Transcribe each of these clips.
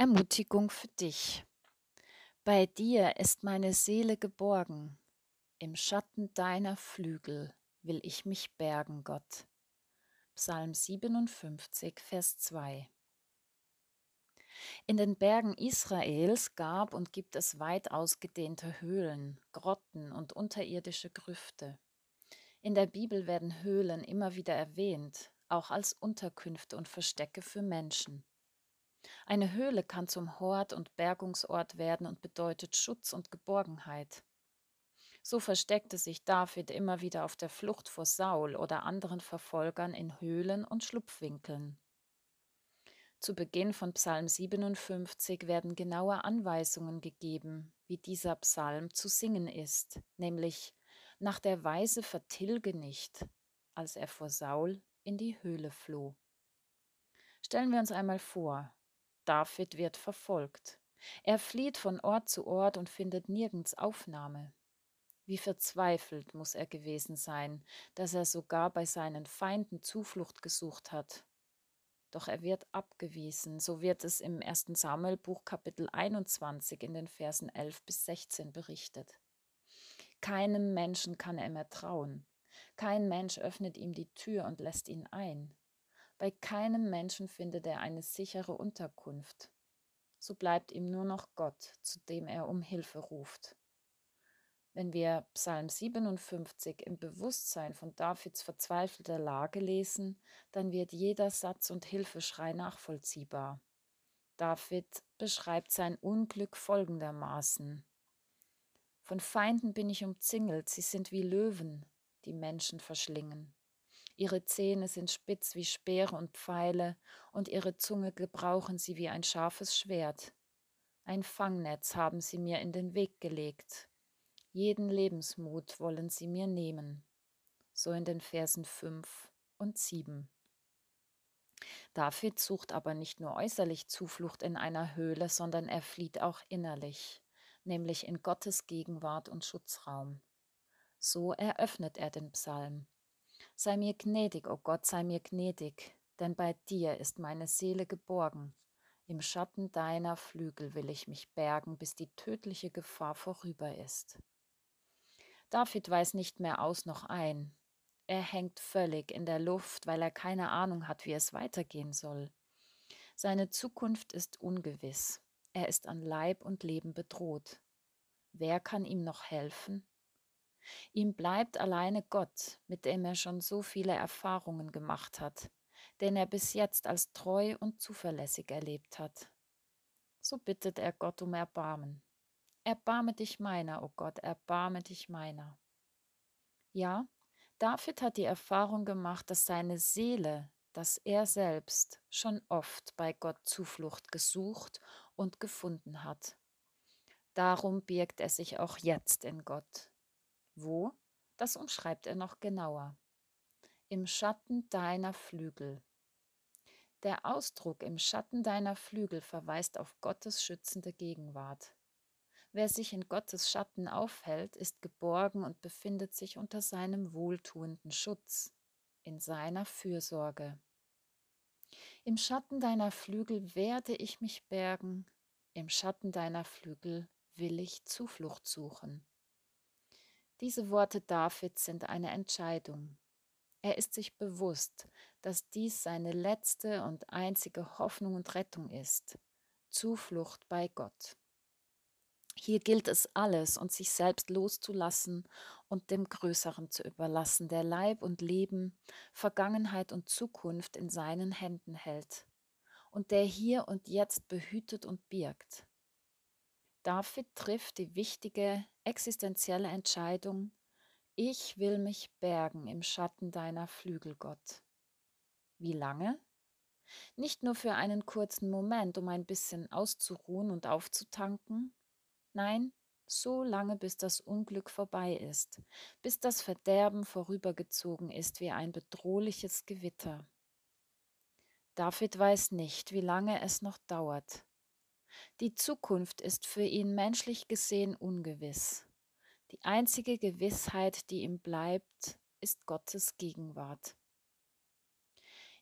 Ermutigung für dich. Bei dir ist meine Seele geborgen, im Schatten deiner Flügel will ich mich bergen, Gott. Psalm 57, Vers 2. In den Bergen Israels gab und gibt es weit ausgedehnte Höhlen, Grotten und unterirdische Grüfte. In der Bibel werden Höhlen immer wieder erwähnt, auch als Unterkünfte und Verstecke für Menschen. Eine Höhle kann zum Hort und Bergungsort werden und bedeutet Schutz und Geborgenheit. So versteckte sich David immer wieder auf der Flucht vor Saul oder anderen Verfolgern in Höhlen und Schlupfwinkeln. Zu Beginn von Psalm 57 werden genaue Anweisungen gegeben, wie dieser Psalm zu singen ist, nämlich nach der Weise vertilge nicht, als er vor Saul in die Höhle floh. Stellen wir uns einmal vor, David wird verfolgt. Er flieht von Ort zu Ort und findet nirgends Aufnahme. Wie verzweifelt muss er gewesen sein, dass er sogar bei seinen Feinden Zuflucht gesucht hat. Doch er wird abgewiesen, so wird es im 1. Samuelbuch Kapitel 21 in den Versen 11 bis 16 berichtet. Keinem Menschen kann er mehr trauen. Kein Mensch öffnet ihm die Tür und lässt ihn ein. Bei keinem Menschen findet er eine sichere Unterkunft. So bleibt ihm nur noch Gott, zu dem er um Hilfe ruft. Wenn wir Psalm 57 im Bewusstsein von Davids verzweifelter Lage lesen, dann wird jeder Satz und Hilfeschrei nachvollziehbar. David beschreibt sein Unglück folgendermaßen. Von Feinden bin ich umzingelt, sie sind wie Löwen, die Menschen verschlingen. Ihre Zähne sind spitz wie Speere und Pfeile, und ihre Zunge gebrauchen sie wie ein scharfes Schwert. Ein Fangnetz haben sie mir in den Weg gelegt. Jeden Lebensmut wollen sie mir nehmen. So in den Versen 5 und 7. David sucht aber nicht nur äußerlich Zuflucht in einer Höhle, sondern er flieht auch innerlich, nämlich in Gottes Gegenwart und Schutzraum. So eröffnet er den Psalm. Sei mir gnädig, o oh Gott, sei mir gnädig, denn bei dir ist meine Seele geborgen. Im Schatten deiner Flügel will ich mich bergen, bis die tödliche Gefahr vorüber ist. David weiß nicht mehr aus noch ein. Er hängt völlig in der Luft, weil er keine Ahnung hat, wie es weitergehen soll. Seine Zukunft ist ungewiss. Er ist an Leib und Leben bedroht. Wer kann ihm noch helfen? Ihm bleibt alleine Gott, mit dem er schon so viele Erfahrungen gemacht hat, den er bis jetzt als treu und zuverlässig erlebt hat. So bittet er Gott um Erbarmen. Erbarme dich meiner, o oh Gott, erbarme dich meiner. Ja, David hat die Erfahrung gemacht, dass seine Seele, dass er selbst schon oft bei Gott Zuflucht gesucht und gefunden hat. Darum birgt er sich auch jetzt in Gott. Wo? Das umschreibt er noch genauer. Im Schatten deiner Flügel. Der Ausdruck im Schatten deiner Flügel verweist auf Gottes schützende Gegenwart. Wer sich in Gottes Schatten aufhält, ist geborgen und befindet sich unter seinem wohltuenden Schutz, in seiner Fürsorge. Im Schatten deiner Flügel werde ich mich bergen, im Schatten deiner Flügel will ich Zuflucht suchen. Diese Worte Davids sind eine Entscheidung. Er ist sich bewusst, dass dies seine letzte und einzige Hoffnung und Rettung ist, Zuflucht bei Gott. Hier gilt es alles und sich selbst loszulassen und dem Größeren zu überlassen, der Leib und Leben, Vergangenheit und Zukunft in seinen Händen hält und der hier und jetzt behütet und birgt. David trifft die wichtige existenzielle Entscheidung, ich will mich bergen im Schatten deiner Flügel, Gott. Wie lange? Nicht nur für einen kurzen Moment, um ein bisschen auszuruhen und aufzutanken, nein, so lange, bis das Unglück vorbei ist, bis das Verderben vorübergezogen ist wie ein bedrohliches Gewitter. David weiß nicht, wie lange es noch dauert, die Zukunft ist für ihn menschlich gesehen ungewiss. Die einzige Gewissheit, die ihm bleibt, ist Gottes Gegenwart.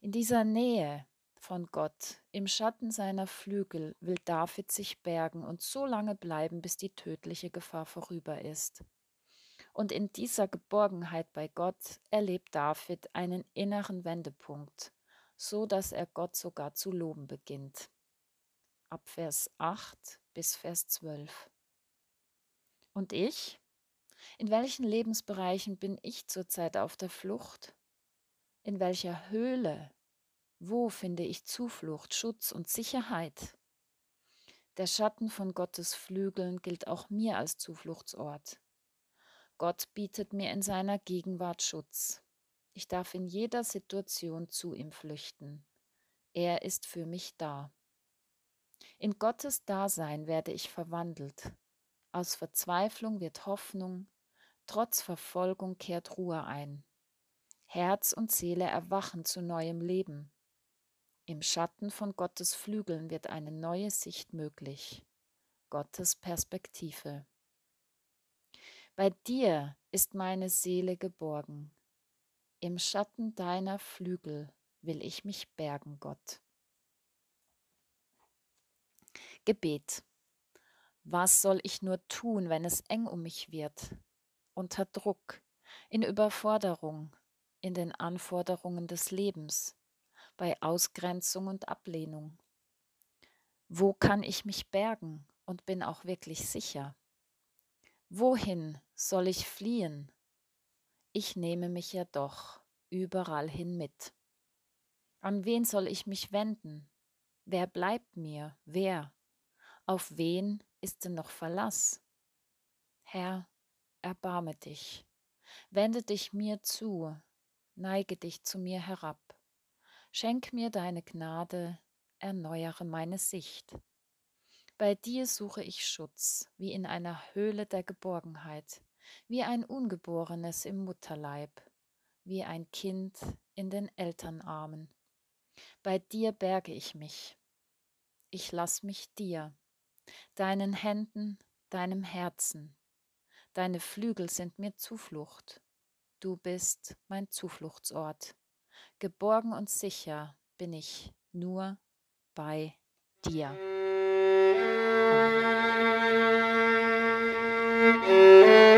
In dieser Nähe von Gott, im Schatten seiner Flügel will David sich bergen und so lange bleiben, bis die tödliche Gefahr vorüber ist. Und in dieser Geborgenheit bei Gott erlebt David einen inneren Wendepunkt, so dass er Gott sogar zu loben beginnt. Ab Vers 8 bis Vers 12. Und ich? In welchen Lebensbereichen bin ich zurzeit auf der Flucht? In welcher Höhle wo finde ich Zuflucht, Schutz und Sicherheit? Der Schatten von Gottes Flügeln gilt auch mir als Zufluchtsort. Gott bietet mir in seiner Gegenwart Schutz. Ich darf in jeder Situation zu ihm flüchten. Er ist für mich da. In Gottes Dasein werde ich verwandelt. Aus Verzweiflung wird Hoffnung, trotz Verfolgung kehrt Ruhe ein. Herz und Seele erwachen zu neuem Leben. Im Schatten von Gottes Flügeln wird eine neue Sicht möglich. Gottes Perspektive. Bei dir ist meine Seele geborgen. Im Schatten deiner Flügel will ich mich bergen, Gott. Gebet. Was soll ich nur tun, wenn es eng um mich wird? Unter Druck, in Überforderung, in den Anforderungen des Lebens bei Ausgrenzung und Ablehnung? Wo kann ich mich bergen und bin auch wirklich sicher? Wohin soll ich fliehen? Ich nehme mich ja doch überall hin mit. An wen soll ich mich wenden? Wer bleibt mir? Wer? Auf wen ist denn noch Verlass? Herr, erbarme dich, wende dich mir zu, neige dich zu mir herab. Schenk mir deine Gnade, erneuere meine Sicht. Bei dir suche ich Schutz, wie in einer Höhle der Geborgenheit, wie ein Ungeborenes im Mutterleib, wie ein Kind in den Elternarmen. Bei dir berge ich mich. Ich lass mich dir, deinen Händen, deinem Herzen. Deine Flügel sind mir Zuflucht. Du bist mein Zufluchtsort. Geborgen und sicher bin ich nur bei dir. Amen.